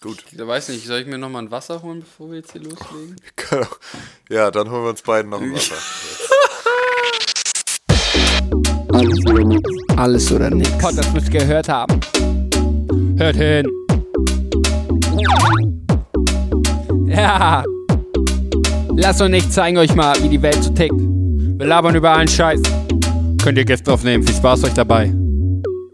Gut. Ich weiß nicht, soll ich mir nochmal ein Wasser holen, bevor wir jetzt hier loslegen? Ja, dann holen wir uns beiden noch ein Wasser. Alles oder nichts. Alles oder nichts. Gott, das müsst ihr gehört haben. Hört hin. Ja. Lasst uns nicht zeigen euch mal, wie die Welt so tickt. Wir labern über allen Scheiß. Könnt ihr Gäste aufnehmen. Viel Spaß euch dabei.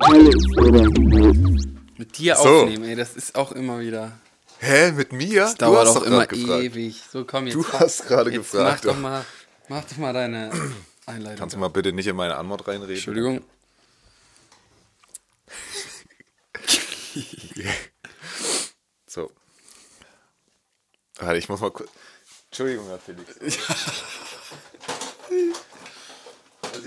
Alles oder nichts. Mit dir So. aufnehmen, ey, das ist auch immer wieder. Hä, mit mir? Das dauert auch immer ewig. So, komm jetzt. Du hast gerade gefragt, Mach doch mal, mach doch mal deine Einleitung. Kannst du mal bitte nicht in meine Antwort reinreden? Entschuldigung. So. Warte, ich muss mal kurz. Entschuldigung, Herr Felix.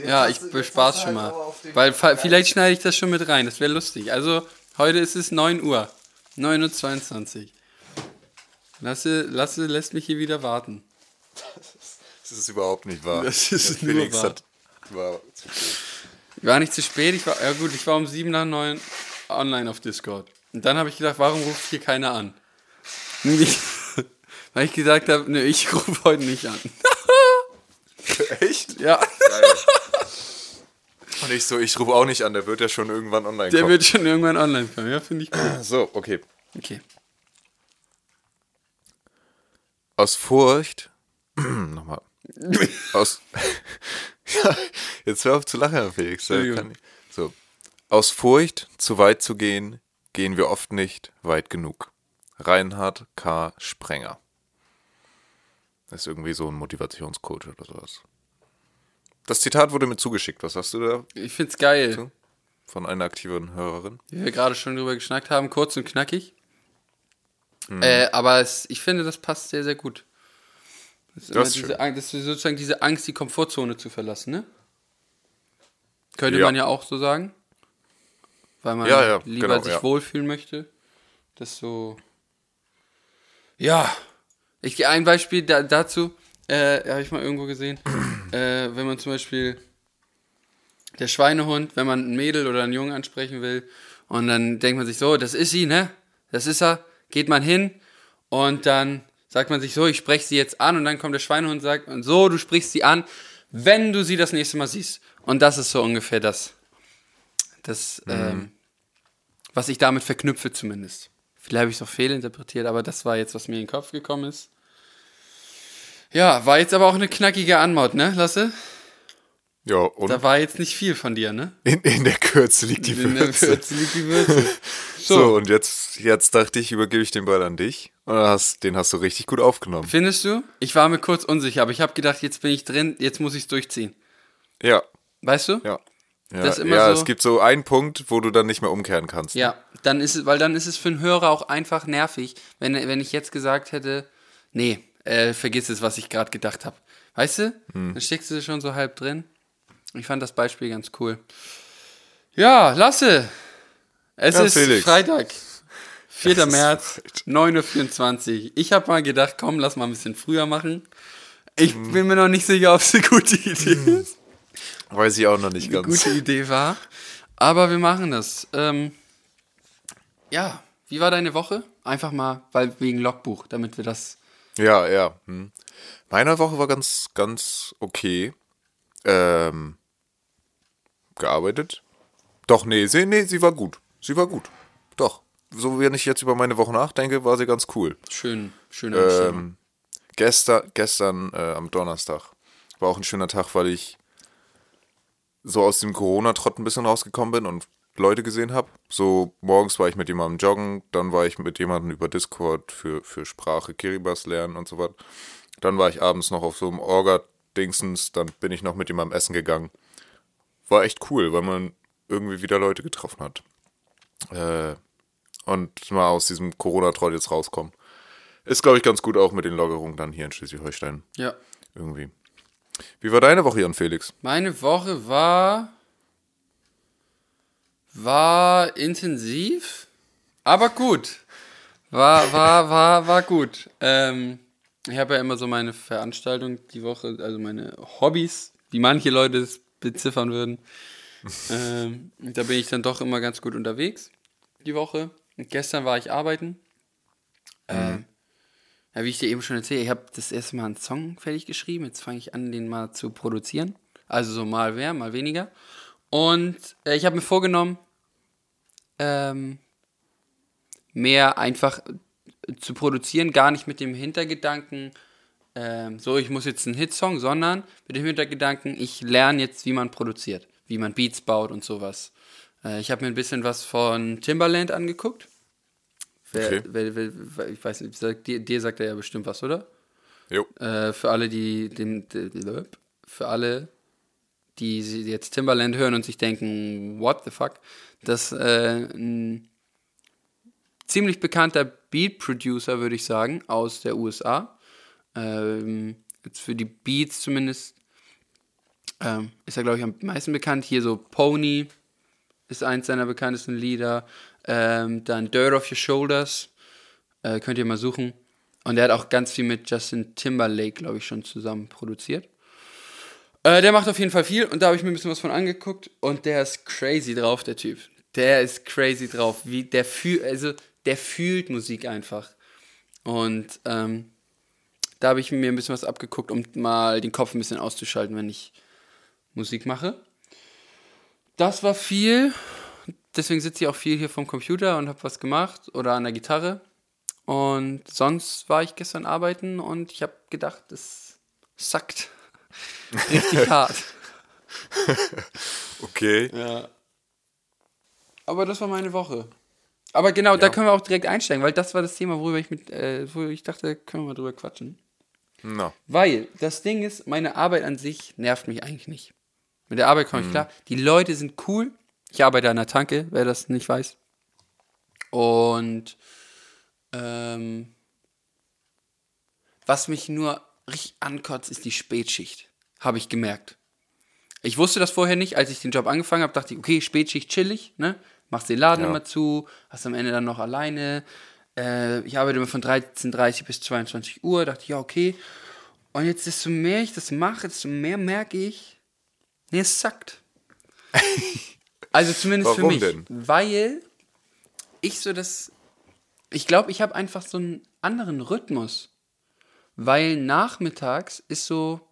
Ja, ich bespaß schon mal. Weil vielleicht schneide ich das schon mit rein, das wäre lustig. Also, heute ist es 9 Uhr. 9.22 Uhr. Lasse, Lasse lässt mich hier wieder warten. Das ist überhaupt nicht wahr. Das ist Der nur wahr. hat. War zu spät. Ich war nicht zu spät, ich war, ja gut, ich war um 7 nach 9 online auf Discord. Und dann habe ich gedacht, warum ruft hier keiner an? Ich- Weil ich gesagt habe, ne, ich rufe heute nicht an. Echt? Ja, Und ich so, ich rufe auch nicht an, der wird ja schon irgendwann online der kommen. wird schon irgendwann online kommen. Ja, finde ich gut. So, okay. Okay. Aus Furcht. Nochmal. Aus. ja, jetzt hör auf zu lachen, Felix. So. Aus Furcht, zu weit zu gehen, gehen wir oft nicht weit genug. Reinhard K. Sprenger. Das ist irgendwie so ein Motivationscoach oder sowas. Das Zitat wurde mir zugeschickt. Was hast du da Ich find's geil. So. von einer aktiven Hörerin? wie wir gerade schon drüber geschnackt haben, kurz und knackig. Mhm. Äh, aber es, ich finde, das passt sehr, sehr gut. Das ist, Das diese, das ist sozusagen diese Angst, die Komfortzone zu verlassen, ne? Könnte Ja. man ja auch so sagen. Weil man Ja, ja, lieber genau, sich wohlfühlen möchte. Das so. Ja. Ich, ein Beispiel da, dazu, äh, habe ich mal irgendwo gesehen. Äh, wenn man zum Beispiel der Schweinehund, wenn man ein Mädel oder einen Jungen ansprechen will und dann denkt man sich so, das ist sie, ne? Das ist er. Geht man hin und dann sagt man sich so, ich spreche sie jetzt an und dann kommt der Schweinehund und sagt, und so, du sprichst sie an, wenn du sie das nächste Mal siehst. Und das ist so ungefähr das, das ähm, was ich damit verknüpfe zumindest. Vielleicht habe ich es auch fehlinterpretiert, aber das war jetzt, was mir in den Kopf gekommen ist. Ja, war jetzt aber auch eine knackige Anmaut, ne, Lasse? Ja, und Da war jetzt nicht viel von dir, ne? in, in der Kürze liegt die In der Würze. Würze liegt die Würze. So, So, und jetzt, jetzt dachte ich, übergebe ich den Ball an dich. Und hast, den hast du richtig gut aufgenommen. findest du? Ich war mir kurz unsicher, aber ich habe gedacht, jetzt bin ich drin, jetzt muss ich es durchziehen. Ja, Weißt du? ja. Ja, Das ist immer ja so- es gibt so einen Punkt, wo du dann nicht mehr umkehren kannst. Ja, dann ist es, weil dann ist es für einen Hörer auch einfach nervig, wenn, wenn ich jetzt gesagt hätte, nee, äh, vergiss es, was ich gerade gedacht habe. Weißt du? Hm. Dann steckst du schon so halb drin. Ich fand das Beispiel ganz cool. Ja, Lasse. Es Ja, ist Felix. Freitag. 4. ist März, 9.24 Uhr. Ich habe mal gedacht, komm, lass mal ein bisschen früher machen. Ich Hm. bin mir noch nicht sicher, ob es eine gute Idee ist. Weiß ich auch noch nicht Eine ganz. gute Idee war. Aber wir machen das. Ähm, ja, wie war deine Woche? Einfach mal, weil wegen Logbuch, damit wir das. Ja, ja. Hm. Meine Woche war ganz, ganz okay. Ähm, gearbeitet. Doch, nee, sie, nee, sie war gut. Sie war gut. Doch. So, wenn ich jetzt über meine Woche nachdenke, war sie ganz cool. Schön, schöne. Ähm, gestern, gestern äh, am Donnerstag war auch ein schöner Tag, weil ich so aus dem Corona-Trott ein bisschen rausgekommen bin und Leute gesehen habe. So morgens war ich mit jemandem joggen, dann war ich mit jemandem über Discord für, für Sprache Kiribati lernen und so weiter. Dann war ich abends noch auf so einem Orga-Dingsens, dann bin ich noch mit jemandem essen gegangen. War echt cool, weil man irgendwie wieder Leute getroffen hat. Äh, und mal aus diesem Corona-Trott jetzt rauskommen. Ist, glaube ich, ganz gut auch mit den Lockerungen dann hier in Schleswig-Holstein. Ja. Irgendwie. Wie war deine Woche, Jan Felix? Meine Woche war. War intensiv, aber gut. War, war, war, war gut. Ähm, ich habe ja immer so meine Veranstaltung die Woche, also meine Hobbys, wie manche Leute es beziffern würden. ähm, da bin ich dann doch immer ganz gut unterwegs die Woche. Und gestern war ich arbeiten. Ähm, ja, wie ich dir eben schon erzählt, ich habe das erste Mal einen Song fertig geschrieben. Jetzt fange ich an, den mal zu produzieren. Also so mal mehr, mal weniger. Und äh, ich habe mir vorgenommen, ähm, mehr einfach zu produzieren, gar nicht mit dem Hintergedanken, ähm, so ich muss jetzt einen Hitsong, sondern mit dem Hintergedanken, ich lerne jetzt, wie man produziert, wie man Beats baut und sowas. Äh, ich habe mir ein bisschen was von Timbaland angeguckt. Wer, Okay. wer, wer, ich weiß nicht, sagt, dir, dir sagt er ja bestimmt was, oder? Jo. Äh, für alle, die dem, de- de- für alle, die jetzt Timbaland hören und sich denken, what the fuck, das äh, ein ziemlich bekannter Beat Producer, würde ich sagen, aus der USA. Ähm, jetzt für die Beats zumindest ähm, ist er, glaube ich, am meisten bekannt. Hier so Pony ist eins seiner bekanntesten Lieder. Ähm, dann Dirt Off Your Shoulders, äh, könnt ihr mal suchen. Und er hat auch ganz viel mit Justin Timberlake, glaube ich, schon zusammen produziert. Äh, der macht auf jeden Fall viel und da habe ich mir ein bisschen was von angeguckt und der ist crazy drauf, der Typ. Der ist crazy drauf. Wie der fühlt, also der fühlt Musik einfach. Und ähm, da habe ich mir ein bisschen was abgeguckt, um mal den Kopf ein bisschen auszuschalten, wenn ich Musik mache. Das war viel. Deswegen sitze ich auch viel hier vom Computer und habe was gemacht oder an der Gitarre. Und sonst war ich gestern arbeiten und ich habe gedacht, es sackt. Richtig hart. Okay. Ja. Aber das war meine Woche. Aber genau, da können wir auch direkt einsteigen, weil das war das Thema, worüber ich mit, äh, wo ich dachte, können wir mal drüber quatschen. Na. Weil das Ding ist, meine Arbeit an sich nervt mich eigentlich nicht. Mit der Arbeit komme ich klar. Die Leute sind cool. Ich arbeite an der Tanke, wer das nicht weiß. Und ähm, was mich nur richtig ankotzt, ist die Spätschicht. Habe ich gemerkt. Ich wusste das vorher nicht, als ich den Job angefangen habe, dachte ich, okay, Spätschicht chillig, ne? Machst den Laden Ja. immer zu, hast am Ende dann noch alleine. Äh, ich arbeite immer von 13.30 bis 22 Uhr, dachte ich, ja, okay. Und jetzt, desto mehr ich das mache, desto mehr merke ich, nee, es sackt. also zumindest für Warum mich. denn? Weil ich so das, ich glaube, ich habe einfach so einen anderen Rhythmus. Weil nachmittags ist so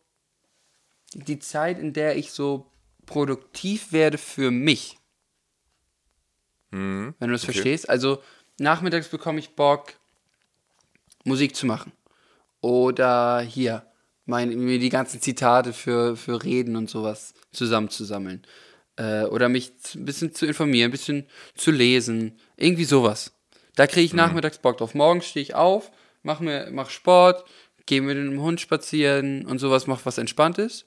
die Zeit, in der ich so produktiv werde für mich. Wenn du das okay. verstehst. Also nachmittags bekomme ich Bock, Musik zu machen. Oder hier, mein, mir die ganzen Zitate für, für Reden und sowas zusammenzusammeln. Äh, oder mich ein bisschen zu informieren, ein bisschen zu lesen. Irgendwie sowas. Da kriege ich nachmittags Bock drauf. Morgens stehe ich auf, mach, mir, mach Sport, gehe mit dem Hund spazieren und sowas, mach was Entspanntes.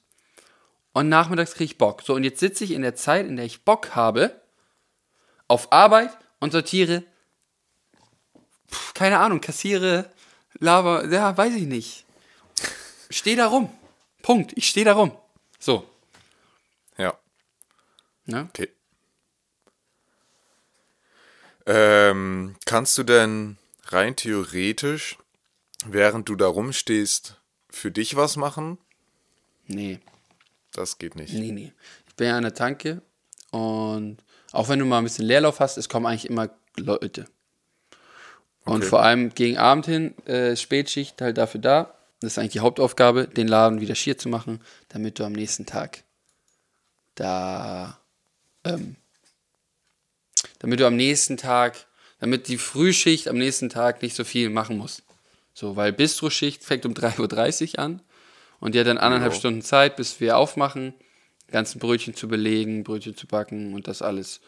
Und nachmittags kriege ich Bock. So, und jetzt sitze ich in der Zeit, in der ich Bock habe, auf Arbeit und sortiere, pf, keine Ahnung, kassiere, laber, ja, weiß ich nicht. Steh da rum. Punkt. Ich stehe da rum. So. Ja. Ne? Okay. Ähm, kannst du denn rein theoretisch, während du da rumstehst, für dich was machen? Nee. Das geht nicht. Nee, nee. Ich bin ja an der Tanke und auch wenn du mal ein bisschen Leerlauf hast, es kommen eigentlich immer Leute. Und Okay. vor allem gegen Abend hin, äh, Spätschicht halt dafür da. Das ist eigentlich die Hauptaufgabe, den Laden wieder schier zu machen, damit du am nächsten Tag da, ähm, damit du am nächsten Tag, damit die Frühschicht am nächsten Tag nicht so viel machen muss. So, weil Bistroschicht fängt um 3.30 Uhr an und die hat dann anderthalb Jo. Stunden Zeit, bis wir aufmachen, ganzen Brötchen zu belegen, Brötchen zu backen und das alles.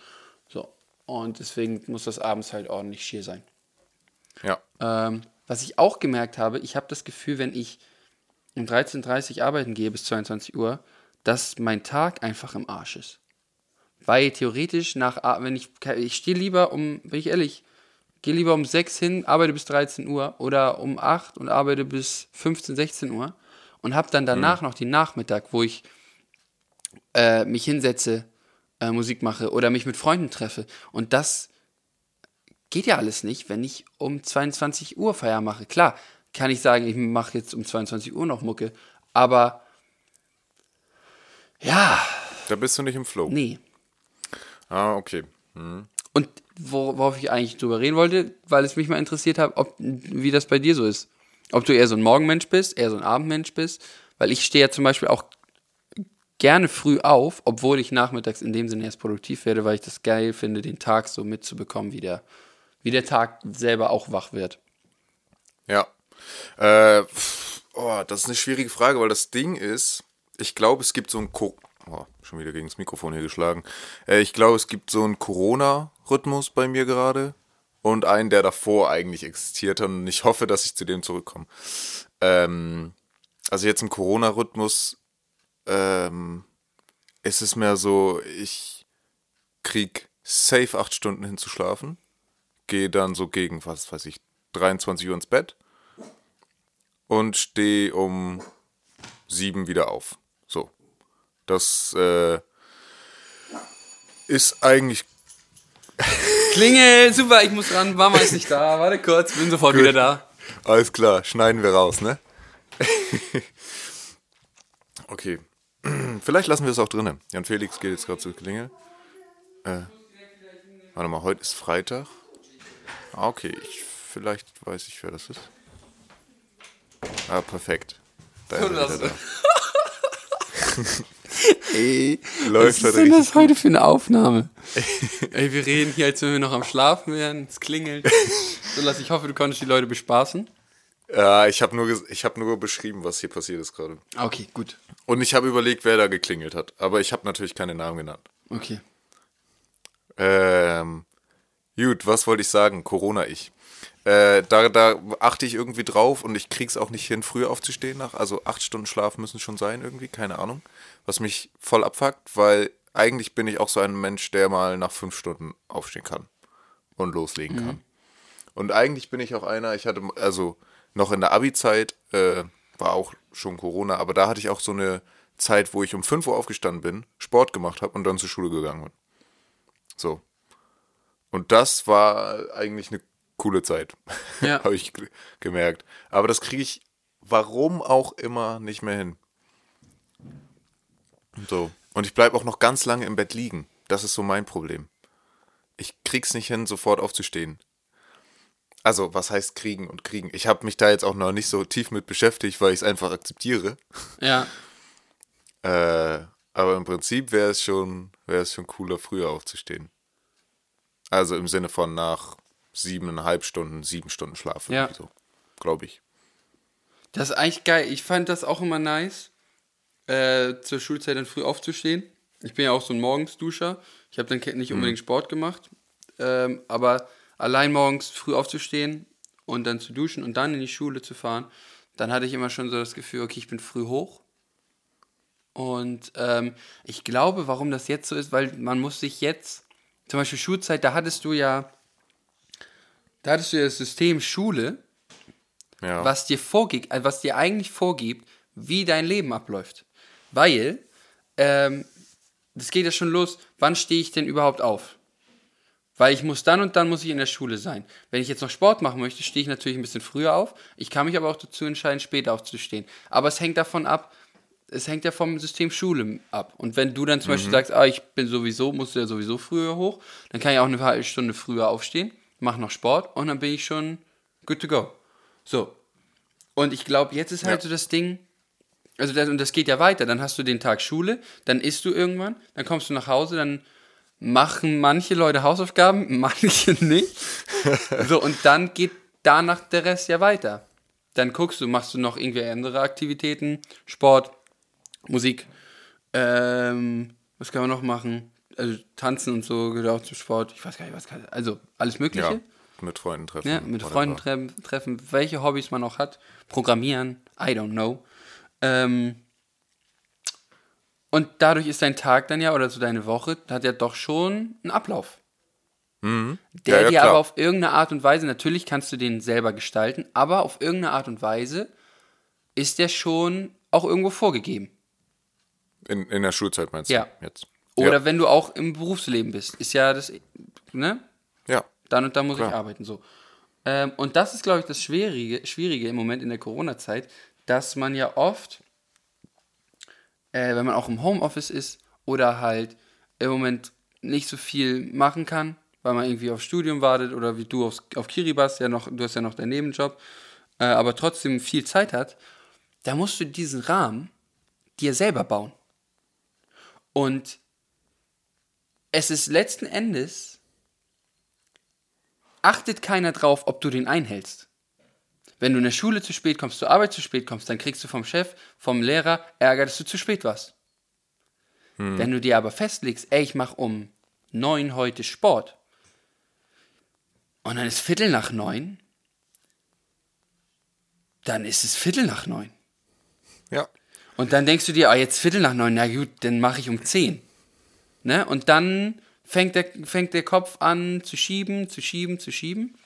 So. Und deswegen muss das abends halt ordentlich schier sein. Ja. Ähm, was ich auch gemerkt habe, ich habe das Gefühl, wenn ich um 13.30 Uhr arbeiten gehe bis 22 Uhr, dass mein Tag einfach im Arsch ist. Weil theoretisch nach, wenn ich, ich stehe lieber um, bin ich ehrlich, gehe lieber um 6 hin, arbeite bis 13 Uhr oder um 8 und arbeite bis 15, 16 Uhr und habe dann danach noch den Nachmittag, wo ich äh, mich hinsetze, äh, Musik mache oder mich mit Freunden treffe. Und das geht ja alles nicht, wenn ich um 22 Uhr Feier mache. Klar, kann ich sagen, ich mache jetzt um 22 Uhr noch Mucke, aber ja, Da bist du nicht im Flow. nee. Ah, okay. Und wor- worauf ich eigentlich drüber reden wollte, weil es mich mal interessiert hat, ob, wie das bei dir so ist. Ob du eher so ein Morgenmensch bist, eher so ein Abendmensch bist. Weil ich stehe ja zum Beispiel auch gerne früh auf, obwohl ich nachmittags in dem Sinne erst produktiv werde, weil ich das geil finde, den Tag so mitzubekommen, wie der, wie der Tag selber auch wach wird. Ja. Äh, oh, das ist eine schwierige Frage, weil das Ding ist, ich glaube, es gibt so ein Co oh, schon wieder gegen das Mikrofon hier geschlagen. Äh, ich glaube, es gibt so einen Corona-Rhythmus bei mir gerade und einen, der davor eigentlich existiert hat und ich hoffe, dass ich zu dem zurückkomme. Ähm, also jetzt im Corona-Rhythmus ähm, ist es mehr so, ich krieg safe acht Stunden hin zu schlafen, gehe dann so gegen, was weiß ich, 23 Uhr ins Bett und stehe um sieben wieder auf. So. Das äh, ist eigentlich. Klingel, super, ich muss ran, Mama ist nicht da, warte kurz, bin sofort wieder da. Alles klar, schneiden wir raus, ne? okay. Vielleicht lassen wir es auch drinnen. Jan Felix geht jetzt gerade zur Klingel. Äh, warte mal, heute ist Freitag. Ah, okay. Ich, vielleicht weiß ich, wer das ist. Ah, perfekt. Da ist er da. Ey, Läuft was ist denn das heute für eine Aufnahme? Ey, wir reden hier, als wenn wir noch am Schlafen wären, es klingelt. So, Lass, ich hoffe, du konntest die Leute bespaßen. Ja, ich habe nur, ich hab nur beschrieben, was hier passiert ist gerade. Ah, Okay, gut. Und ich habe überlegt, wer da geklingelt hat. Aber ich habe natürlich keine Namen genannt. Okay. Ähm, gut, was wollte ich sagen? Corona-Ich. Äh, da, da achte ich irgendwie drauf und ich krieg's auch nicht hin, früh aufzustehen. Nach, also acht Stunden Schlaf müssen schon sein irgendwie, keine Ahnung. Was mich voll abfuckt, weil eigentlich bin ich auch so ein Mensch, der mal nach fünf Stunden aufstehen kann und loslegen kann. Und eigentlich bin ich auch einer, ich hatte, also noch in der Abi-Zeit, äh, war auch schon Corona, aber da hatte ich auch so eine Zeit, wo ich um 5 Uhr aufgestanden bin, Sport gemacht habe und dann zur Schule gegangen bin. So. Und das war eigentlich eine coole Zeit. Ja. habe ich ge- gemerkt. Aber das kriege ich, warum auch immer, nicht mehr hin. So. Und ich bleibe auch noch ganz lange im Bett liegen. Das ist so mein Problem. Ich krieg's nicht hin, sofort aufzustehen. Also, was heißt kriegen und kriegen? Ich habe mich da jetzt auch noch nicht so tief mit beschäftigt, weil ich es einfach akzeptiere. Ja. Äh, aber im Prinzip wäre es schon, wäre es schon cooler, früher aufzustehen. Also im Sinne von nach siebeneinhalb Stunden, sieben Stunden Schlaf. Ja. So, glaube ich. Das ist eigentlich geil. Ich fand das auch immer nice, äh, zur Schulzeit dann früh aufzustehen. Ich bin ja auch so ein Morgensduscher. Ich habe dann nicht unbedingt Sport gemacht. Ähm, aber allein morgens früh aufzustehen und dann zu duschen und dann in die Schule zu fahren, dann hatte ich immer schon so das Gefühl, okay, ich bin früh hoch. Und ähm, ich glaube, warum das jetzt so ist, weil man muss sich jetzt, zum Beispiel Schulzeit, da hattest du ja, da hattest du ja das System Schule, Ja. was dir vorgibt, also was dir eigentlich vorgibt, wie dein Leben abläuft. Weil, ähm, das geht ja schon los, wann stehe ich denn überhaupt auf? Weil ich muss dann und dann muss ich in der Schule sein. Wenn ich jetzt noch Sport machen möchte, stehe ich natürlich ein bisschen früher auf. Ich kann mich aber auch dazu entscheiden, später aufzustehen. Aber es hängt davon ab, es hängt ja vom System Schule ab. Und wenn du dann zum Beispiel sagst, ah, ich bin sowieso, musst du ja sowieso früher hoch, dann kann ich auch eine halbe Stunde früher aufstehen, mache noch Sport und dann bin ich schon good to go. So. Und ich glaube, jetzt ist halt Ja. so das Ding, also das, und das geht ja weiter. Dann hast du den Tag Schule, dann isst du irgendwann, dann kommst du nach Hause, dann machen manche Leute Hausaufgaben, manche nicht. So, und dann geht danach der Rest ja weiter. Dann guckst du, machst du noch irgendwie andere Aktivitäten, Sport, Musik, ähm, was kann man noch machen? Also tanzen und so gehört auch zum Sport. Ich weiß gar nicht, was kann, also alles Mögliche. ja. Mit Freunden treffen. Ja, mit. Freunden treffen, treffen, welche Hobbys man auch hat. Programmieren, I don't know. Ähm, und dadurch ist dein Tag dann ja, oder so deine Woche, hat ja doch schon einen Ablauf. Der Mhm. Ja, ja, dir klar. aber auf irgendeine Art und Weise, natürlich kannst du den selber gestalten, aber auf irgendeine Art und Weise ist der schon auch irgendwo vorgegeben. In, in der Schulzeit meinst Ja. du jetzt? Oder ja. wenn du auch im Berufsleben bist, ist ja das, ne? Ja. dann und dann muss ich Klar. arbeiten. So. Ähm, und das ist, glaube ich, das Schwierige, Schwierige im Moment in der Corona-Zeit, dass man ja oft, äh, wenn man auch im Homeoffice ist oder halt im Moment nicht so viel machen kann, weil man irgendwie aufs Studium wartet oder wie du aufs, auf Kiribati, ja noch, du hast ja noch deinen Nebenjob, äh, aber trotzdem viel Zeit hat, da musst du diesen Rahmen dir selber bauen. Und es ist letzten Endes, achtet keiner drauf, ob du den einhältst. Wenn du in der Schule zu spät kommst, zur Arbeit zu spät kommst, dann kriegst du vom Chef, vom Lehrer Ärger, dass du zu spät warst. Wenn du dir aber festlegst, ey, ich mache um neun heute Sport und dann ist Viertel nach neun, dann ist es Viertel nach neun. Ja. Und dann denkst du dir, ah, jetzt Viertel nach neun, na gut, dann mache ich um zehn. Ne? Und dann fängt der, fängt der Kopf an zu schieben, zu schieben, zu schieben.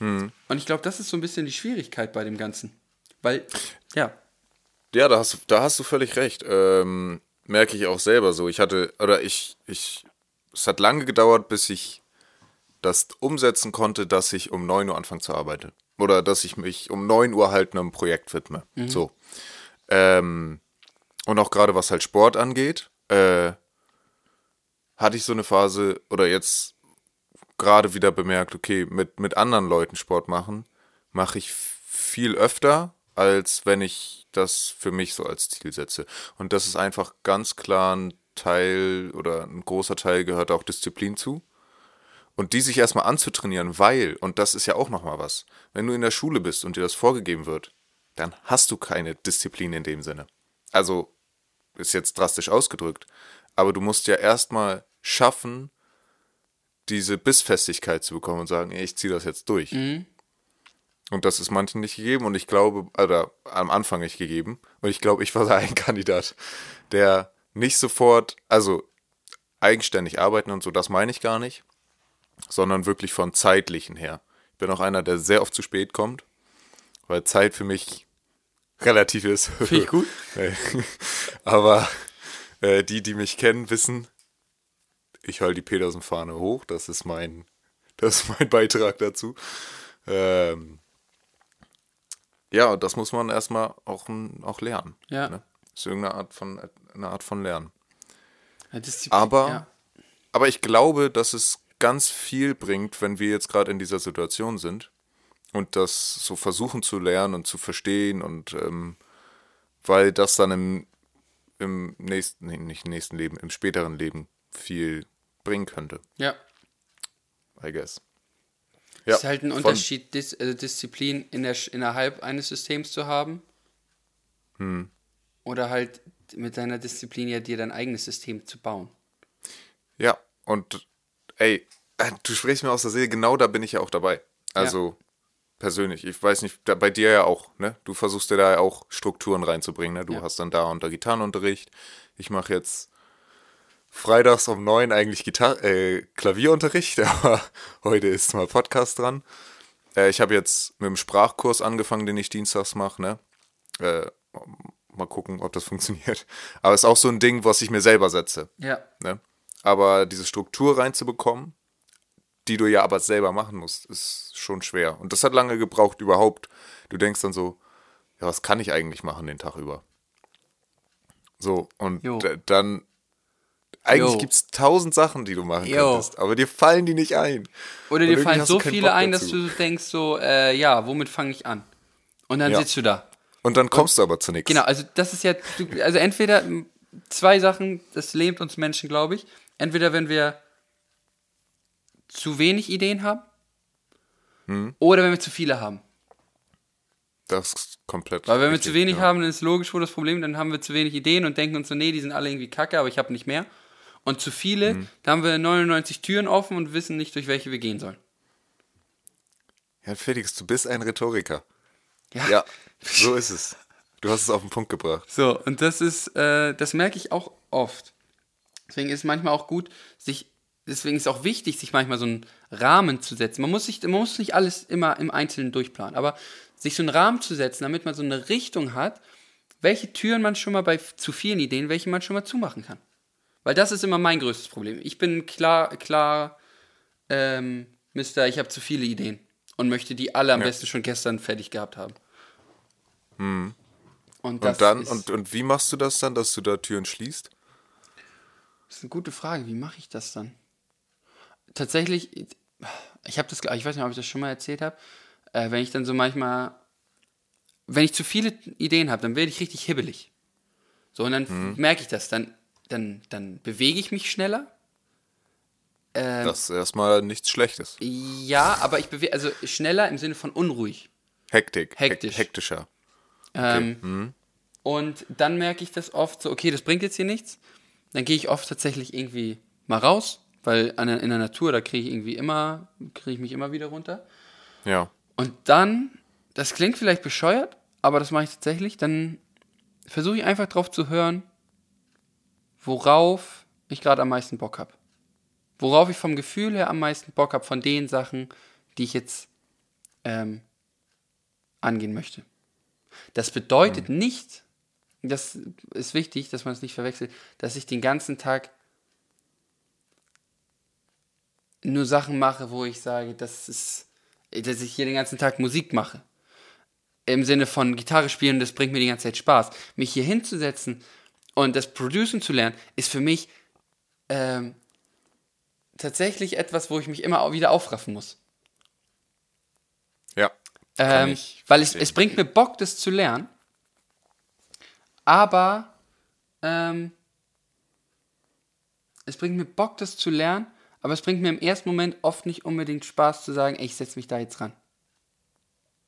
Und ich glaube, das ist so ein bisschen die Schwierigkeit bei dem Ganzen. Weil, ja, Ja, da hast, du- da hast du völlig recht. Ähm, merke ich auch selber so. Ich hatte, oder ich, ich, es hat lange gedauert, bis ich das umsetzen konnte, dass ich um 9 Uhr anfange zu arbeiten. Oder dass ich mich um 9 Uhr halt einem Projekt widme. So. Ähm, und auch gerade was halt Sport angeht, äh, hatte ich so eine Phase, oder jetzt gerade wieder bemerkt, okay, mit, mit anderen Leuten Sport machen, mache ich viel öfter, als wenn ich das für mich so als Ziel setze. Und das ist einfach ganz klar ein Teil oder ein großer Teil gehört auch Disziplin zu. Und die sich erstmal anzutrainieren, weil, und das ist ja auch nochmal was, wenn du in der Schule bist und dir das vorgegeben wird, dann hast du keine Disziplin in dem Sinne. Also, ist jetzt drastisch ausgedrückt, aber du musst ja erstmal schaffen, diese Bissfestigkeit zu bekommen und sagen, ey, ich ziehe das jetzt durch. Und das ist manchen nicht gegeben und ich glaube, oder am Anfang nicht gegeben. Und ich glaube, ich war da ein Kandidat, der nicht sofort, also eigenständig arbeiten und so, das meine ich gar nicht, sondern wirklich von zeitlichen her. Ich bin auch einer, der sehr oft zu spät kommt, weil Zeit für mich relativ ist. Finde ich gut. Aber äh, die, die mich kennen, wissen, ich halte die Petersen-Fahne hoch. Das ist mein, das ist mein Beitrag dazu. Ähm, ja, das muss man erstmal auch, auch lernen. Ja. Ne? Ist irgendeine Art von, eine Art von Lernen. Ja, Aber, ja. aber ich glaube, dass es ganz viel bringt, wenn wir jetzt gerade in dieser Situation sind und das so versuchen zu lernen und zu verstehen und ähm, weil das dann im, im nächsten, nee, nicht im nächsten Leben, im späteren Leben viel bringen könnte, ja. I guess. Ja, ist halt ein Unterschied, Dis also Disziplin in der, innerhalb eines Systems zu haben. Hm. Oder halt mit deiner Disziplin ja dir dein eigenes System zu bauen. Ja, und ey, äh, du sprichst mir aus der Seele, genau da bin ich ja auch dabei. Also persönlich, ich weiß nicht, da, bei dir ja auch, ne? Du versuchst dir da ja auch Strukturen reinzubringen, ne? Du Ja. hast dann da unter Gitarrenunterricht. Ich mache jetzt freitags um neun eigentlich Gitar äh, Klavierunterricht, aber heute ist mal Podcast dran. Äh, ich habe jetzt mit dem Sprachkurs angefangen, den ich dienstags mache, ne? Äh, mal gucken, ob das funktioniert. Aber ist auch so ein Ding, was ich mir selber setze. Ja. Ne? Aber diese Struktur reinzubekommen, die du ja aber selber machen musst, ist schon schwer. Und das hat lange gebraucht überhaupt. Du denkst dann so, ja, was kann ich eigentlich machen den Tag über? So, und Jo. dann, eigentlich gibt es tausend Sachen, die du machen Jo. könntest, aber dir fallen die nicht ein. Oder Und dir fallen so viele Bock ein, dass du denkst so, äh, ja, womit fange ich an? Und dann Ja. sitzt du da. Und dann kommst du aber zu nichts. Genau, also das ist ja, also entweder zwei Sachen, das lähmt uns Menschen, glaube ich. Entweder wenn wir zu wenig Ideen haben Hm. oder wenn wir zu viele haben. Das ist komplett. Weil wenn wir richtig, zu wenig ja. haben, dann ist logisch wo das Problem, dann haben wir zu wenig Ideen und denken uns so, nee, die sind alle irgendwie kacke, aber ich habe nicht mehr. Und zu viele, Hm. da haben wir 99 Türen offen und wissen nicht, durch welche wir gehen sollen. Ja, Felix, du bist ein Rhetoriker. Ja. Ja, so ist es. Du hast es auf den Punkt gebracht. So, und das ist, äh, das merke ich auch oft. Deswegen ist es manchmal auch gut, sich, deswegen ist es auch wichtig, sich manchmal so einen Rahmen zu setzen. Man muss, sich, man muss nicht alles immer im Einzelnen durchplanen, aber sich so einen Rahmen zu setzen, damit man so eine Richtung hat, welche Türen man schon mal bei zu vielen Ideen, welche man schon mal zumachen kann. Weil das ist immer mein größtes Problem. Ich bin klar, klar, ähm, Mister, ich habe zu viele Ideen und möchte die alle am Ja. besten schon gestern fertig gehabt haben. Und, Hm. Und dann, ist, und, und wie machst du das dann, dass du da Türen schließt? Das ist eine gute Frage. Wie mache ich das dann? tatsächlich, ich habe das, ich weiß nicht, ob ich das schon mal erzählt habe, äh, wenn ich dann so manchmal, wenn ich zu viele Ideen habe, dann werde ich richtig hibbelig. So, und dann merke ich das, dann, dann, dann bewege ich mich schneller. Ähm, Das ist erstmal nichts Schlechtes. ja, aber ich bewege, also schneller im Sinne von unruhig. Hektik. Hektisch. Hek hektischer. Ähm, Und dann merke ich das oft so, okay, das bringt jetzt hier nichts. Dann gehe ich oft tatsächlich irgendwie mal raus, weil in der Natur, da kriege ich irgendwie immer, kriege ich mich immer wieder runter. Ja. Und dann, das klingt vielleicht bescheuert, aber das mache ich tatsächlich, dann versuche ich einfach drauf zu hören, worauf ich gerade am meisten Bock habe. Worauf ich vom Gefühl her am meisten Bock habe, von den Sachen, die ich jetzt ähm, angehen möchte. Das bedeutet nicht, das ist wichtig, dass man es nicht verwechselt, dass ich den ganzen Tag nur Sachen mache, wo ich sage, das ist, dass ich hier den ganzen Tag Musik mache. Im Sinne von Gitarre spielen, das bringt mir die ganze Zeit Spaß. Mich hier hinzusetzen und das Producen zu lernen, ist für mich ähm, tatsächlich etwas, wo ich mich immer wieder aufraffen muss. Ja. Ähm, ich weil es, es bringt mir Bock, das zu lernen. Aber ähm, es bringt mir Bock, das zu lernen. Aber es bringt mir im ersten Moment oft nicht unbedingt Spaß zu sagen, ey, ich setze mich da jetzt ran.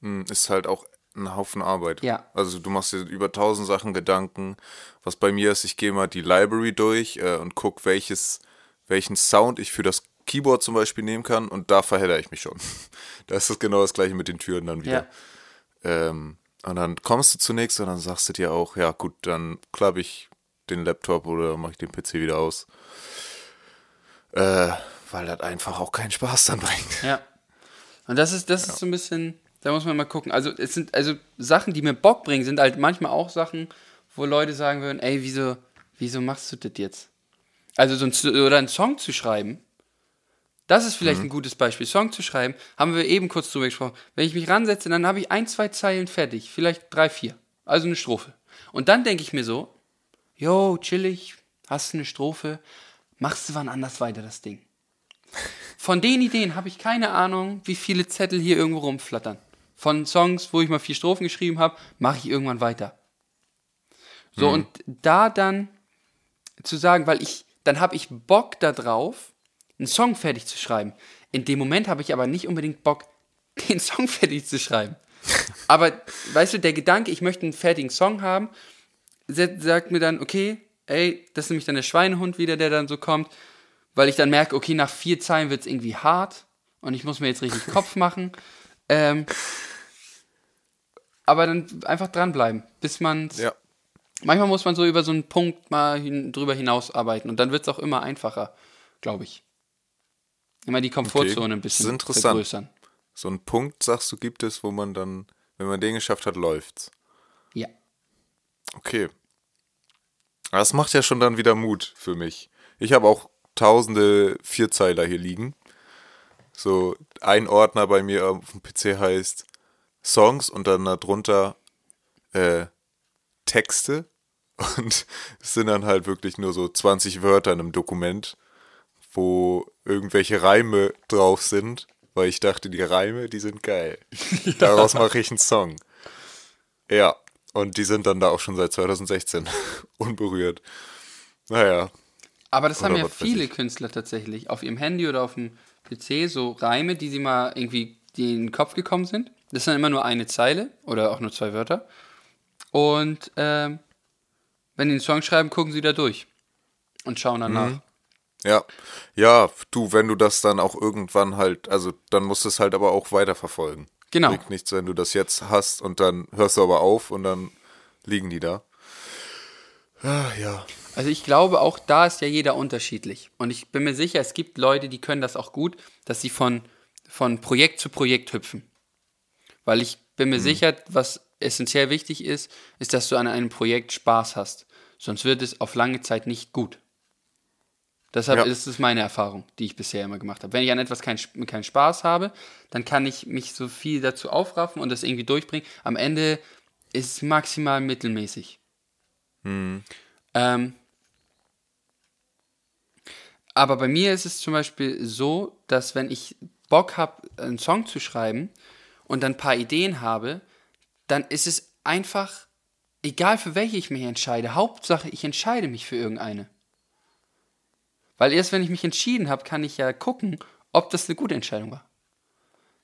Hm, Ist halt auch ein Haufen Arbeit. Ja. Also du machst dir über tausend Sachen Gedanken. Was bei mir ist, ich gehe mal die Library durch äh, und guck, welches, welchen Sound ich für das Keyboard zum Beispiel nehmen kann und da verhedder ich mich schon. da ist das genau das gleiche mit den Türen dann wieder. Ähm, und dann kommst du zunächst und dann sagst du dir auch, ja gut, dann klappe ich den Laptop oder mache ich den PC wieder aus. Äh, weil das einfach auch keinen Spaß dann bringt. Ja. Und das ist, das ist so ein bisschen, da muss man mal gucken. Also es sind, also Sachen, die mir Bock bringen, sind halt manchmal auch Sachen, wo Leute sagen würden, ey, wieso, wieso machst du das jetzt? Also so ein, oder einen Song zu schreiben, das ist vielleicht ein gutes Beispiel. Song zu schreiben, haben wir eben kurz drüber gesprochen. Wenn ich mich ransetze, dann habe ich ein, zwei Zeilen fertig, vielleicht drei, vier. Also eine Strophe. Und dann denke ich mir so, yo, chillig, hast du eine Strophe, machst du wann anders weiter das Ding. Von den Ideen habe ich keine Ahnung, wie viele Zettel hier irgendwo rumflattern. Von Songs, wo ich mal vier Strophen geschrieben habe, mache ich irgendwann weiter. So, und da dann zu sagen, weil ich, dann habe ich Bock darauf, einen Song fertig zu schreiben. In dem Moment habe ich aber nicht unbedingt Bock, den Song fertig zu schreiben. Aber, weißt du, der Gedanke, ich möchte einen fertigen Song haben, sagt mir dann, okay, ey, das ist nämlich dann der Schweinehund wieder, der dann so kommt, weil ich dann merke, okay, nach vier Zeilen wird es irgendwie hart und ich muss mir jetzt richtig Kopf machen. Ähm, aber dann einfach dranbleiben, bis man Ja. Manchmal muss man so über so einen Punkt mal hin, drüber hinausarbeiten und dann wird es auch immer einfacher, glaube ich. Immer die Komfortzone ein Das ist bisschen interessant. vergrößern. So einen Punkt, sagst du, gibt es, wo man dann, wenn man den geschafft hat, läuft's. Ja. Okay. Das macht ja schon dann wieder Mut für mich. Ich habe auch tausende Vierzeiler hier liegen. So ein Ordner bei mir auf dem PC heißt Songs und dann darunter äh, Texte. Und es sind dann halt wirklich nur so 20 Wörter in einem Dokument, wo irgendwelche Reime drauf sind, weil ich dachte, die Reime, die sind geil. Daraus mache ich einen Song. Ja, und die sind dann da auch schon seit 2016 unberührt. Naja, Aber das haben Oder ja was weiß viele. Künstler tatsächlich auf ihrem Handy oder auf dem PC, so Reime, die sie mal irgendwie die in den Kopf gekommen sind. Das ist dann immer nur eine Zeile oder auch nur zwei Wörter. Und ähm, wenn die einen Song schreiben, gucken sie da durch und schauen danach. Mhm. ja. Ja, du, wenn du das dann auch irgendwann halt, also dann musst du es halt aber auch weiterverfolgen. Genau. Bringt nichts, wenn du das jetzt hast und dann hörst du aber auf und dann liegen die da. Ah, ja. Also ich glaube, auch da ist ja jeder unterschiedlich. Und ich bin mir sicher, es gibt Leute, die können das auch gut, dass sie von, von Projekt zu Projekt hüpfen. Weil ich bin mir sicher, was essentiell wichtig ist, ist, dass du an einem Projekt Spaß hast. Sonst wird es auf lange Zeit nicht gut. Deshalb Ja. ist es meine Erfahrung, die ich bisher immer gemacht habe. Wenn ich an etwas keinen keinen Spaß habe, dann kann ich mich so viel dazu aufraffen und das irgendwie durchbringen. Am Ende ist es maximal mittelmäßig. Ähm, Aber bei mir ist es zum Beispiel so, dass wenn ich Bock habe, einen Song zu schreiben und dann ein paar Ideen habe, dann ist es einfach, egal für welche ich mich entscheide, Hauptsache ich entscheide mich für irgendeine. Weil erst wenn ich mich entschieden habe, kann ich ja gucken, ob das eine gute Entscheidung war.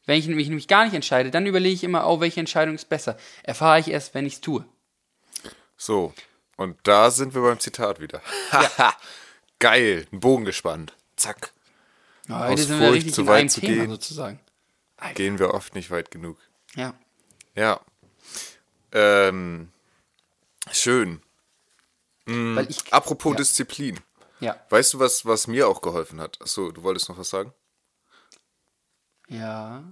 Wenn ich mich nämlich gar nicht entscheide, dann überlege ich immer, oh, welche Entscheidung ist besser. Erfahre ich erst, wenn ich es tue. So, und da sind wir beim Zitat wieder. Geil, ein Bogen gespannt. Zack. Heute Aus sind wir Furcht, zu weit zu Thema gehen. sozusagen. Gehen wir oft nicht weit genug. Ja. Ja. Ähm, schön. Weil ich, Apropos Ja. Disziplin. ja. Weißt du, was, was mir auch geholfen hat? Achso, du wolltest noch was sagen? Ja.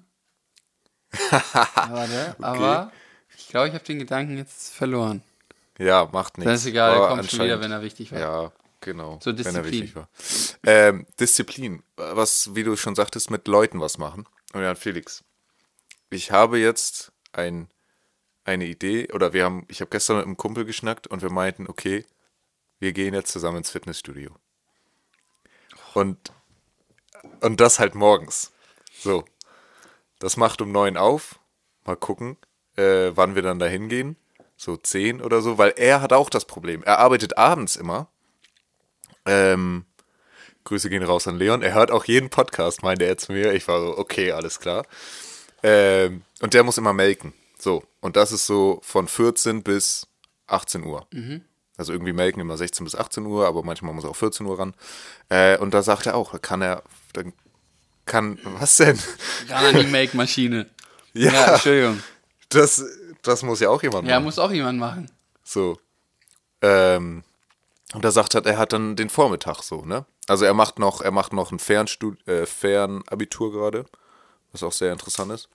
Warte, aber ich glaube, ich habe den Gedanken jetzt verloren. Ja, macht nichts. Dann ist egal, er kommt schon wieder, wenn er wichtig war. Ja, genau. So Wenn er Disziplin. wichtig war. Ähm, Disziplin. Was, wie du schon sagtest, mit Leuten was machen. Und ja, Felix. Ich habe jetzt ein, eine Idee, oder wir haben, ich habe gestern mit einem Kumpel geschnackt und wir meinten, okay, wir gehen jetzt zusammen ins Fitnessstudio. Und, und das halt morgens. So. Das macht um neun auf. Mal gucken, äh, wann wir dann da hingehen. So zehn oder so, weil er hat auch das Problem. Er arbeitet abends immer. Ähm, Grüße gehen raus an Leon. Er hört auch jeden Podcast, meinte er zu mir. Ich war so, okay, alles klar. Ähm, und der muss immer melken. So. Und das ist so von 14 bis 18 Uhr. Also irgendwie melken immer 16 bis 18 Uhr, aber manchmal muss er auch 14 Uhr ran. Äh, und da sagt er auch, kann er, dann kann, was denn? Ran an die Make-Maschine. Ja. Ja, Entschuldigung. Das, das muss ja auch jemand Ja, machen. muss auch jemand machen. So. Ähm, und da sagt hat, er hat dann den Vormittag so, ne? Also er macht noch, er macht noch ein Fernstud äh, Fernabitur gerade, was auch sehr interessant ist.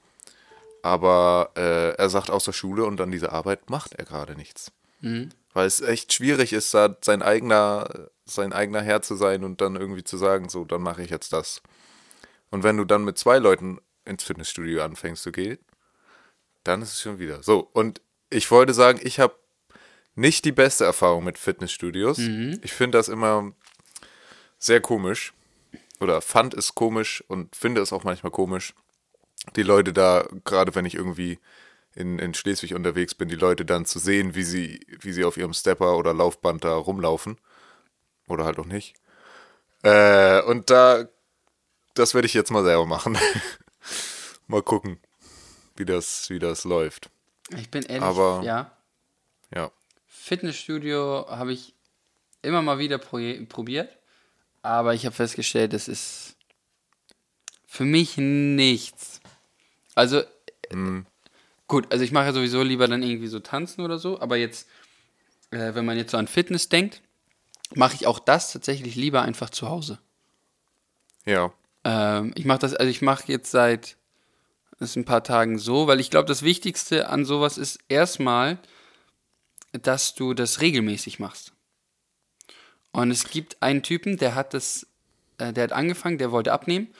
Aber äh, er sagt aus der Schule und dann diese Arbeit macht er gerade nichts. Weil es echt schwierig ist, da sein eigener, sein eigener Herr zu sein und dann irgendwie zu sagen, so, dann mache ich jetzt das. Und wenn du dann mit zwei Leuten ins Fitnessstudio anfängst zu gehen, dann ist es schon wieder. So, und ich wollte sagen, ich habe nicht die beste Erfahrung mit Fitnessstudios. Ich finde das immer sehr komisch. Oder fand es komisch und finde es auch manchmal komisch. Die Leute da, gerade wenn ich irgendwie in, in Schleswig unterwegs bin, die Leute dann zu sehen, wie sie, wie sie auf ihrem Stepper oder Laufband da rumlaufen. Oder halt auch nicht. Äh, und da, das werde ich jetzt mal selber machen. mal gucken, wie das, wie das läuft. Ich bin ehrlich, Aber- ja. Ja. Fitnessstudio habe ich immer mal wieder probiert, aber ich habe festgestellt, das ist für mich nichts. Also, Mhm. gut, also ich mache ja sowieso lieber dann irgendwie so tanzen oder so, aber jetzt, äh, wenn man jetzt so an Fitness denkt, mache ich auch das tatsächlich lieber einfach zu Hause. Ja. Ähm, ich mache das, also ich mache jetzt seit ist ein paar Tagen so, weil ich glaube, das Wichtigste an sowas ist erstmal, dass du das regelmäßig machst. Und es gibt einen Typen, der hat das, äh, der hat angefangen, der wollte abnehmen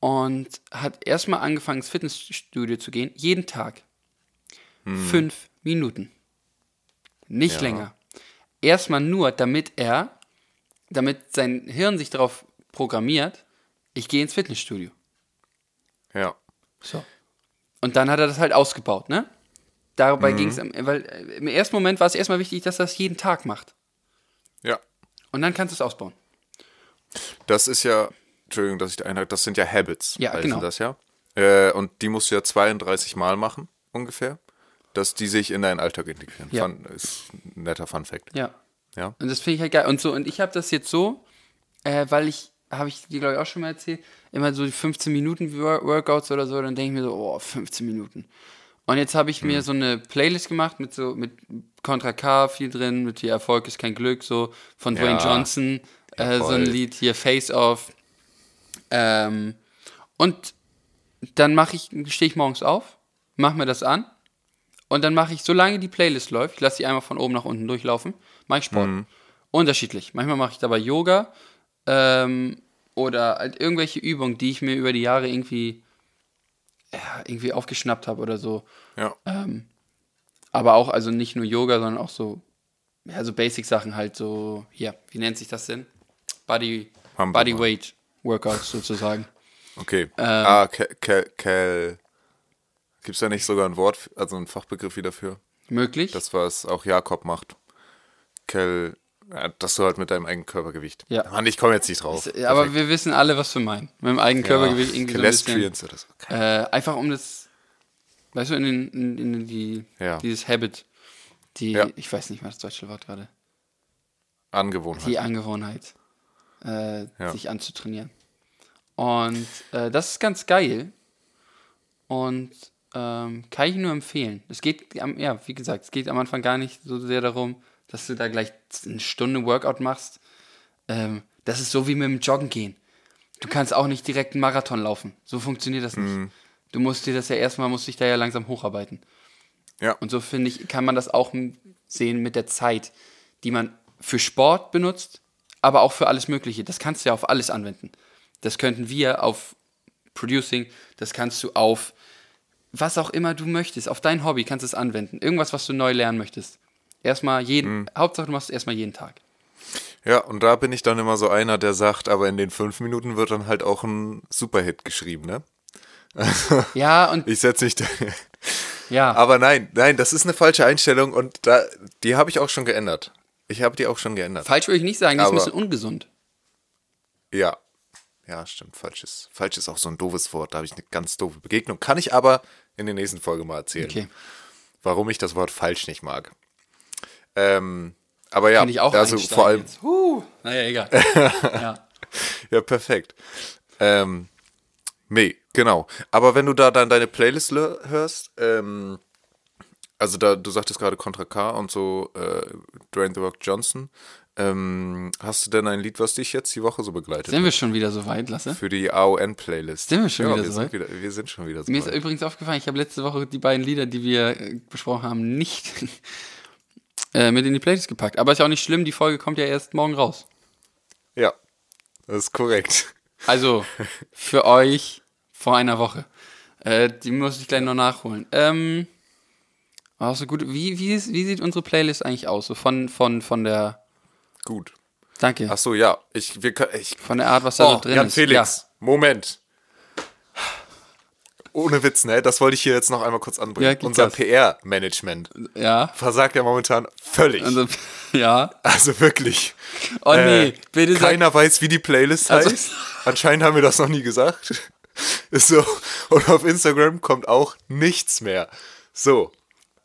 und hat erstmal angefangen, ins Fitnessstudio zu gehen, jeden Tag. Fünf Minuten. Nicht Ja. länger. Erstmal nur, damit er, damit sein Hirn sich darauf programmiert, ich gehe ins Fitnessstudio. Ja. So. Und dann hat er das halt ausgebaut, ne? Dabei ging es, weil äh, im ersten Moment war es erstmal wichtig, dass er das jeden Tag macht. Ja. Und dann kannst du es ausbauen. Das ist ja, Entschuldigung, dass ich da einhake, das sind ja Habits. Ja, heißen genau. das ja. Äh, und die musst du ja 32 Mal machen, ungefähr, dass die sich in deinen Alltag integrieren. Ja. Fun, ist ein netter Fun-Fact. Ja. Ja. Und das finde ich halt geil. Und so, und ich habe das jetzt so, äh, weil ich, habe ich dir, glaube ich, auch schon mal erzählt, immer so die 15 Minuten Wor- Workouts oder so, dann denke ich mir so, oh, 15 Minuten. Und jetzt habe ich Mhm. mir so eine Playlist gemacht mit so, mit Contra K viel drin, mit hier Erfolg ist kein Glück, so von Ja. Dwayne Johnson, äh, so ein Lied hier, Face Off. Ähm, und dann mache ich, stehe ich morgens auf, mache mir das an und dann mache ich, solange die Playlist läuft, ich lasse die einmal von oben nach unten durchlaufen, mache ich Sport. Unterschiedlich. Manchmal mache ich dabei Yoga ähm, oder halt irgendwelche Übungen, die ich mir über die Jahre irgendwie, ja, irgendwie aufgeschnappt habe oder so. Ja. Aber auch, also nicht nur Yoga, sondern auch so, ja, so Basic-Sachen halt so, hier, wie nennt sich das denn? Body, Hamburger. Bodyweight Workouts sozusagen. Okay. Ähm. ah, Cal, Cal, Cal. Gibt's da nicht sogar ein Wort, also einen Fachbegriff wieder für? Möglich? Das, was auch Jakob macht. Ja, dass du halt mit deinem eigenen Körpergewicht. Ja. Mann, ich komme jetzt nicht drauf. aber wir wissen alle, was wir meinen. Mit dem eigenen Körpergewicht irgendwie so ein bisschen. Calestrians oder so. Äh, einfach um das, weißt du, in, den, in, in die, dieses Habit, die, ich weiß nicht mal das deutsche Wort gerade, Angewohnheit. die Angewohnheit, äh, sich anzutrainieren. Und äh, das ist ganz geil. Und ähm, kann ich nur empfehlen. Es geht, ja, wie gesagt, es geht am Anfang gar nicht so sehr darum, dass du da gleich eine Stunde Workout machst. Ähm, das ist so wie mit dem Joggen gehen. Du kannst auch nicht direkt einen Marathon laufen. So funktioniert das nicht. Mhm. Du musst dir das ja erstmal, musst dich da ja langsam hocharbeiten. Ja. Und so finde ich, kann man das auch sehen mit der Zeit, die man für Sport benutzt, aber auch für alles Mögliche. Das kannst du ja auf alles anwenden. Das könnten wir auf Producing, das kannst du auf was auch immer du möchtest, auf dein Hobby kannst du es anwenden. Irgendwas, was du neu lernen möchtest. Erstmal jeden, Mhm. Hauptsache du machst es erstmal jeden Tag. Ja, und da bin ich dann immer so einer, der sagt, aber in den fünf Minuten wird dann halt auch ein Superhit geschrieben, ne? Ja, und Ich setze mich da. ja, Aber nein, nein, das ist eine falsche Einstellung und da, die habe ich auch schon geändert. Ich habe die auch schon geändert. falsch würde ich nicht sagen, das ist ein bisschen ungesund. Ja. Ja, stimmt. Falsch ist, falsch ist auch so ein doofes Wort. Da habe ich eine ganz doofe Begegnung. Kann ich aber in der nächsten Folge mal erzählen, Okay. warum ich das Wort falsch nicht mag. Ähm, aber ja, Kann ich auch also vor allem, jetzt. Huh. Naja, egal. ja. ja, perfekt. Ähm, nee, genau. Aber wenn du da dann deine Playlist hörst, ähm, also da, du sagtest gerade Contra K und so, äh, Dwayne The Rock Johnson, ähm, hast du denn ein Lied, was dich jetzt die Woche so begleitet? Sind wir schon wieder so weit, Lasse? Für die AON-Playlist. Sind wir schon ja, wieder wir so weit? wieder, Wir sind schon wieder so Mir ist weit. übrigens aufgefallen, ich habe letzte Woche die beiden Lieder, die wir äh, besprochen haben, nicht äh, mit in die Playlist gepackt. Aber ist ja auch nicht schlimm, die Folge kommt ja erst morgen raus. Ja, das ist korrekt. Also für euch vor einer Woche. Äh, die muss ich gleich noch nachholen. Ähm, auch so gut. Wie, wie, ist, wie sieht unsere Playlist eigentlich aus? So von, von, von der. Gut. Danke. Ach so, ja. Ich, wir, ich, Von der Art, was da oh, so drin Jan ist. Felix, Moment. Ohne Witz, ne? Das wollte ich hier jetzt noch einmal kurz anbringen. Ja, Unser. PR-Management Ja. versagt ja momentan völlig. Also, Also, ja. wirklich. Oh nee, Äh, bitte sag. Keiner weiß, wie die Playlist Also- heißt. Anscheinend haben wir das noch nie gesagt. So. Und auf Instagram kommt auch nichts mehr. So.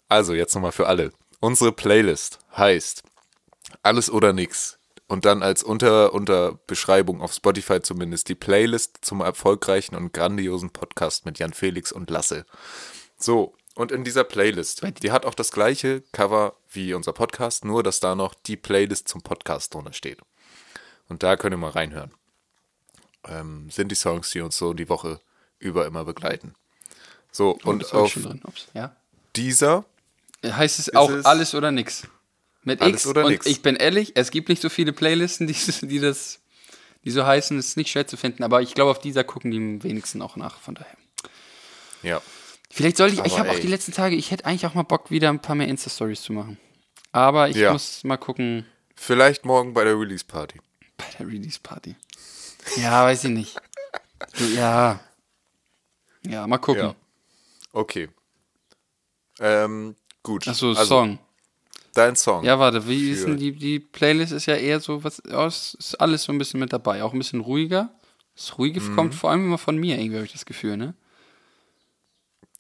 Also, jetzt nochmal für alle. Unsere Playlist heißt Alles oder nix. Und dann als unter, unter Beschreibung auf Spotify zumindest die Playlist zum erfolgreichen und grandiosen Podcast mit Jan Felix und Lasse. So, und in dieser Playlist, die hat auch das gleiche Cover wie unser Podcast, nur dass da noch die Playlist zum Podcast drunter steht. Und da könnt ihr mal reinhören. Ähm, sind die Songs, die uns so die Woche über immer begleiten. So, Und und auch auf ja. dieser, Heißt es auch es- alles oder nix? Mit Alles X. oder und nix. ich bin ehrlich, es gibt nicht so viele Playlisten, die, die das, die so heißen, es ist nicht schwer zu finden, aber ich glaube, auf dieser gucken die am wenigsten auch nach, von daher. ja, Vielleicht sollte ich, ich Aber habe auch die letzten Tage, ich hätte eigentlich auch mal Bock, wieder ein paar mehr Insta-Stories zu machen. Aber ich Ja. muss mal gucken vielleicht morgen bei der Release Party. bei der Release-Party. Ja, weiß ich nicht. Du, ja. Ja, mal gucken. Ja. Okay. Ähm, gut. Achso, also, Song. Dein Song. Ja, warte, wie ist denn die, die Playlist ist ja eher so, was, ja, ist alles so ein bisschen mit dabei, auch ein bisschen ruhiger. Das Ruhige Mhm. kommt vor allem immer von mir, irgendwie habe ich das Gefühl, ne?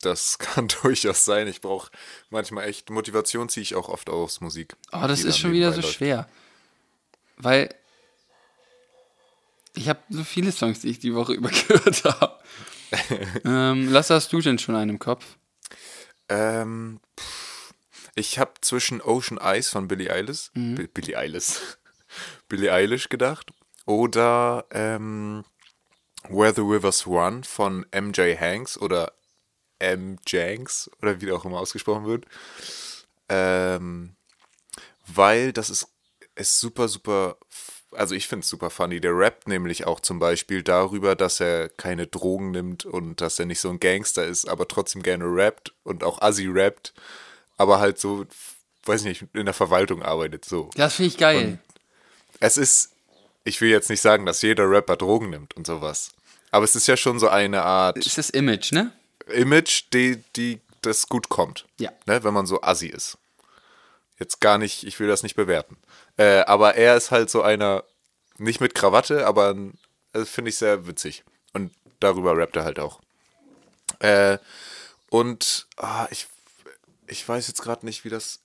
Das kann durchaus sein. Ich brauche manchmal echt Motivation, ziehe ich auch oft aus Musik. Aber das die ist schon wieder so läuft. schwer. Weil ich habe so viele Songs, die ich die Woche über gehört habe. ähm, lass hast du denn schon einen im Kopf? Ähm, ich habe zwischen Ocean Eyes von Billie Eilish, Mhm. Bi- Billie Eilish, Billie Eilish gedacht oder ähm, Where the Rivers Run von MJ Hanks oder M. Janks oder wie der auch immer ausgesprochen wird. Ähm, weil das ist, ist super, super, also ich finde es super funny. Der rappt nämlich auch zum Beispiel darüber, dass er keine Drogen nimmt und dass er nicht so ein Gangster ist, aber trotzdem gerne rappt und auch Assi rappt, aber halt so, weiß ich nicht, in der Verwaltung arbeitet so. Das finde ich geil. Es ist ich will jetzt nicht sagen, dass jeder Rapper Drogen nimmt und sowas. Aber es ist ja schon so eine Art Ist das Image, ne? Image, die, die das gut kommt. Ja. Ne, wenn man so assi ist. Jetzt gar nicht, ich will das nicht bewerten. Äh, aber er ist halt so einer, nicht mit Krawatte, aber das finde ich sehr witzig. Und darüber rappt er halt auch. Äh, und ah, ich, ich weiß jetzt gerade nicht, wie das.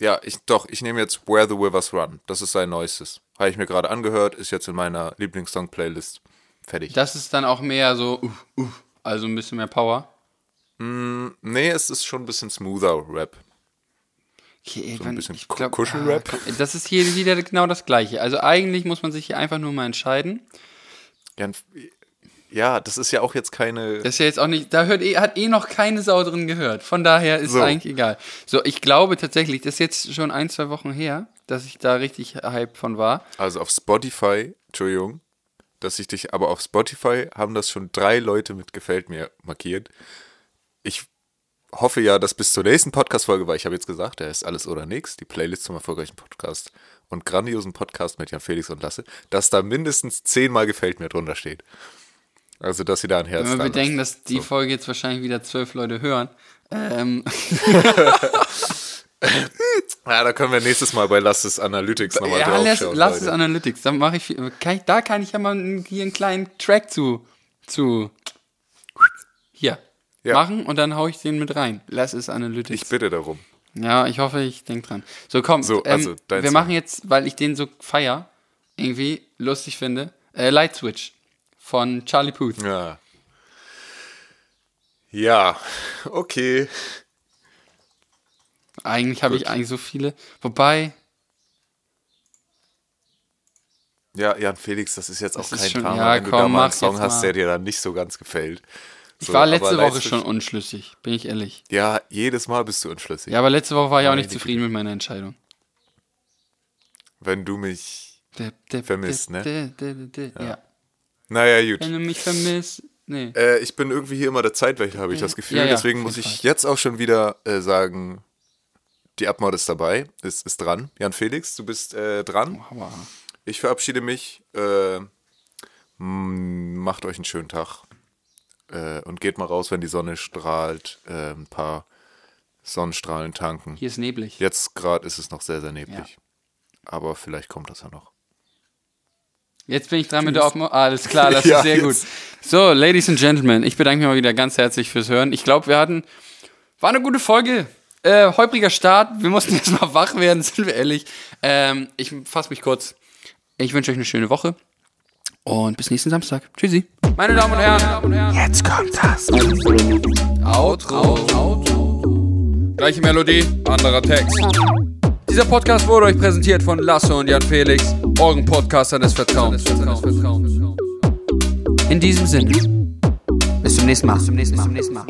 Ja, ich doch, ich nehme jetzt Where the Rivers Run. Das ist sein neuestes. Habe ich mir gerade angehört, ist jetzt in meiner Lieblingssong-Playlist. Fertig. Das ist dann auch mehr so, uh, uh, also ein bisschen mehr Power. nee, es ist schon ein bisschen smoother Rap. Okay, So ein bisschen glaub- Kuschelrap. ah, Das ist hier wieder genau das Gleiche. Also eigentlich muss man sich hier einfach nur mal entscheiden. Ja, ja, das ist ja auch jetzt keine. Das ist ja jetzt auch nicht, da hört eh, hat eh noch keine Sau drin gehört. Von daher ist So. eigentlich egal. So, ich glaube tatsächlich, das ist jetzt schon ein, zwei Wochen her, dass ich da richtig hype von war. Also auf Spotify, Entschuldigung, dass ich dich, aber auf Spotify haben das schon drei Leute mit Gefällt mir markiert. Ich hoffe ja, dass bis zur nächsten Podcast-Folge, weil ich habe jetzt gesagt, der ist alles oder nichts, die Playlist zum erfolgreichen Podcast und grandiosen Podcast mit Jan Felix und Lasse, dass da mindestens zehnmal Gefällt mir drunter steht. Also, dass sie da ein Herz Wenn wir bedenken, dass die Folge jetzt wahrscheinlich wieder zwölf Leute hören. Ähm, Ja, da können wir nächstes Mal bei Lasses Analytics nochmal ja, drauf lass, schauen. lass es. Analytics. Da mache ich, viel- kann ich, da kann ich ja mal hier einen kleinen Track zu, zu hier Ja. machen und dann hau ich den mit rein. Lass es Analytics. Ich bitte darum. Ja, ich hoffe, ich denk dran. So, komm, So, ähm, also, dein wir Song. machen jetzt, weil ich den so feier, irgendwie lustig finde, äh, Light Switch von Charlie Puth. Ja. Ja, okay. Eigentlich habe ich eigentlich so viele. Wobei, Ja, Jan Felix, das ist jetzt auch Das ist kein schon- Drama, ja, wenn du komm, da mal einen Song hast, mal. der dir dann nicht so ganz gefällt. ich So, war aber letzte Woche schon unschlüssig, bin ich ehrlich. Ja, jedes Mal bist du unschlüssig. Ja, aber letzte Woche war ich auch nicht zufrieden mit meiner Entscheidung. Wenn du mich. Der, der, Vermisst, der, ne? Der, ja. Naja, gut. Wenn du mich vermisst. Nee. Äh, ich bin irgendwie hier immer der Zeitwächter, habe ich das Gefühl. Ja, ja, Deswegen muss ich Fall. jetzt auch schon wieder äh, sagen, die Abmord ist dabei, ist, ist dran. Jan Felix, du bist äh, dran. Aber Ich verabschiede mich. Äh, macht euch einen schönen Tag. Äh, und geht mal raus, wenn die Sonne strahlt. Äh, ein paar Sonnenstrahlen tanken. hier ist neblig. Jetzt gerade ist es noch sehr, sehr neblig. Aber vielleicht kommt das ja noch. Jetzt bin ich dran mit der Aufmo Alles klar, das Ja, ist sehr jetzt. gut. So, Ladies and Gentlemen, ich bedanke mich mal wieder ganz herzlich fürs Hören. Ich glaube, wir hatten. War eine gute Folge. Äh, holpriger Start. Wir mussten jetzt mal wach werden, sind wir ehrlich. Ähm, ich fasse mich kurz. Ich wünsche euch eine schöne Woche. Und bis nächsten Samstag. Tschüssi. Meine Damen und Herren. Jetzt kommt das. Nichts. Outro. Gleiche Melodie, anderer Text. Dieser Podcast wurde euch präsentiert von Lasse und Jan Felix, euren Podcaster des Vertrauens. In diesem Sinne. Bis zum nächsten Mal. Bis zum nächsten Mal.